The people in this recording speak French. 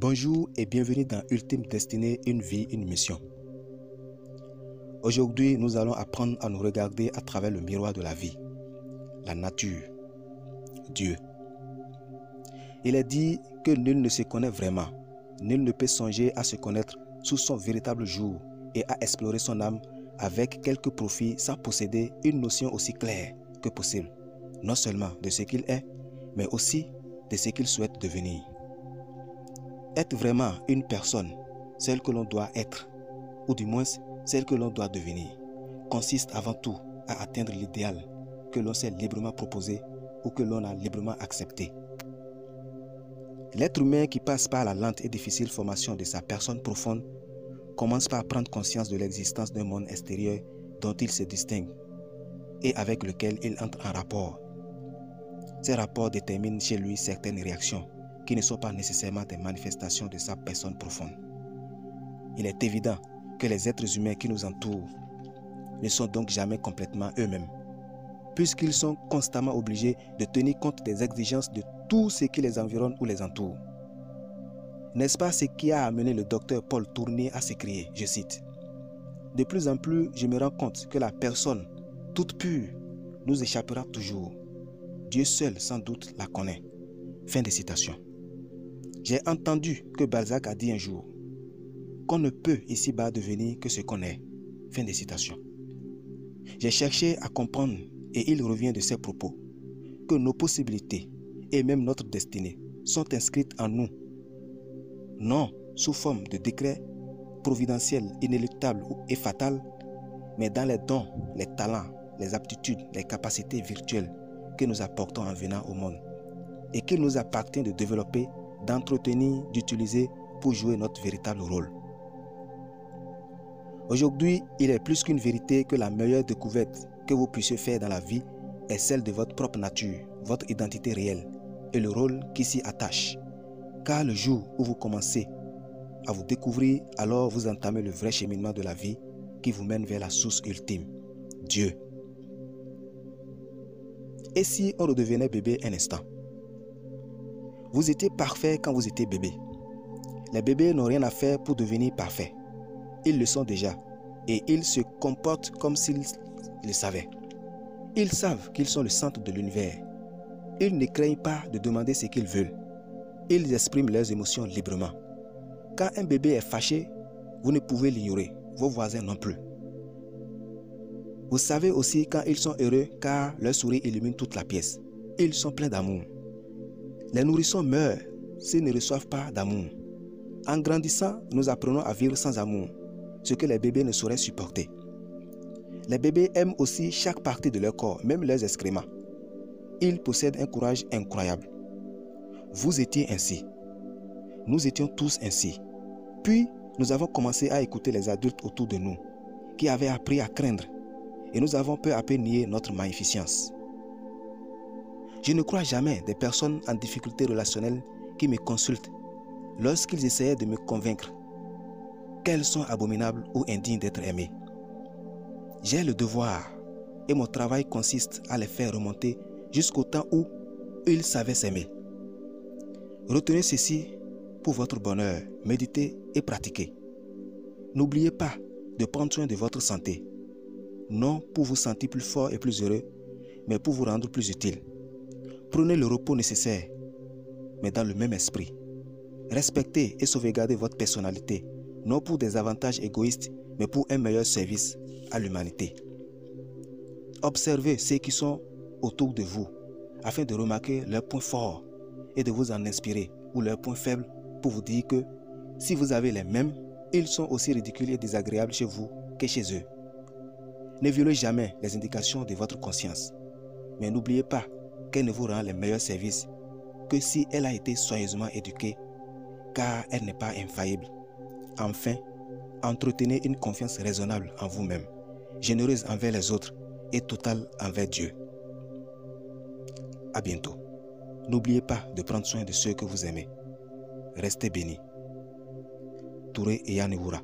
Bonjour et bienvenue dans Ultime Destinée, une vie, une mission. Aujourd'hui, nous allons apprendre à nous regarder à travers le miroir de la vie, la nature, Dieu. Il est dit que nul ne se connaît vraiment, nul ne peut songer à se connaître sous son véritable jour et à explorer son âme avec quelques profits sans posséder une notion aussi claire que possible, non seulement de ce qu'il est, mais aussi de ce qu'il souhaite devenir. Être vraiment une personne, celle que l'on doit être, ou du moins celle que l'on doit devenir, consiste avant tout à atteindre l'idéal que l'on s'est librement proposé ou que l'on a librement accepté. L'être humain qui passe par la lente et difficile formation de sa personne profonde commence par prendre conscience de l'existence d'un monde extérieur dont il se distingue et avec lequel il entre en rapport. Ces rapports déterminent chez lui certaines réactions qui ne sont pas nécessairement des manifestations de sa personne profonde. Il est évident que les êtres humains qui nous entourent ne sont donc jamais complètement eux-mêmes, puisqu'ils sont constamment obligés de tenir compte des exigences de tout ce qui les environne ou les entoure. N'est-ce pas ce qui a amené le docteur Paul Tournier à s'écrier, je cite, De plus en plus, je me rends compte que la personne, toute pure, nous échappera toujours. Dieu seul, sans doute, la connaît. Fin de citation. J'ai entendu que Balzac a dit un jour qu'on ne peut ici-bas devenir que ce qu'on est. Fin de citation. J'ai cherché à comprendre et il revient de ses propos que nos possibilités et même notre destinée sont inscrites en nous, non sous forme de décret providentiel, inéluctable et fatal, mais dans les dons, les talents, les aptitudes, les capacités virtuelles que nous apportons en venant au monde et qu'il nous appartient de développer d'entretenir, d'utiliser pour jouer notre véritable rôle. Aujourd'hui, il est plus qu'une vérité que la meilleure découverte que vous puissiez faire dans la vie est celle de votre propre nature, votre identité réelle et le rôle qui s'y attache. Car le jour où vous commencez à vous découvrir, alors vous entamez le vrai cheminement de la vie qui vous mène vers la source ultime, Dieu. Et si on redevenait bébé un instant? Vous étiez parfait quand vous étiez bébé. Les bébés n'ont rien à faire pour devenir parfaits. Ils le sont déjà et ils se comportent comme s'ils le savaient. Ils savent qu'ils sont le centre de l'univers. Ils ne craignent pas de demander ce qu'ils veulent. Ils expriment leurs émotions librement. Quand un bébé est fâché, vous ne pouvez l'ignorer, vos voisins non plus. Vous savez aussi quand ils sont heureux car leur souris illumine toute la pièce. Ils sont pleins d'amour. Les nourrissons meurent s'ils ne reçoivent pas d'amour. En grandissant, nous apprenons à vivre sans amour, ce que les bébés ne sauraient supporter. Les bébés aiment aussi chaque partie de leur corps, même leurs excréments. Ils possèdent un courage incroyable. Vous étiez ainsi. Nous étions tous ainsi. Puis, nous avons commencé à écouter les adultes autour de nous, qui avaient appris à craindre, et nous avons peu à peu nié notre magnificence. Je ne crois jamais des personnes en difficulté relationnelle qui me consultent lorsqu'ils essayaient de me convaincre qu'elles sont abominables ou indignes d'être aimées. J'ai le devoir et mon travail consiste à les faire remonter jusqu'au temps où ils savaient s'aimer. Retenez ceci pour votre bonheur, méditez et pratiquez. N'oubliez pas de prendre soin de votre santé, non pour vous sentir plus fort et plus heureux, mais pour vous rendre plus utile. Prenez le repos nécessaire, mais dans le même esprit. Respectez et sauvegardez votre personnalité, non pour des avantages égoïstes, mais pour un meilleur service à l'humanité. Observez ceux qui sont autour de vous, afin de remarquer leurs points forts et de vous en inspirer, ou leurs points faibles, pour vous dire que si vous avez les mêmes, ils sont aussi ridicules et désagréables chez vous que chez eux. Ne violez jamais les indications de votre conscience, mais n'oubliez pas qu'elle ne vous rend les meilleurs services que si elle a été soigneusement éduquée, car elle n'est pas infaillible. Enfin, entretenez une confiance raisonnable en vous-même, généreuse envers les autres et totale envers Dieu. À bientôt. N'oubliez pas de prendre soin de ceux que vous aimez. Restez bénis. Touré et Yanewura.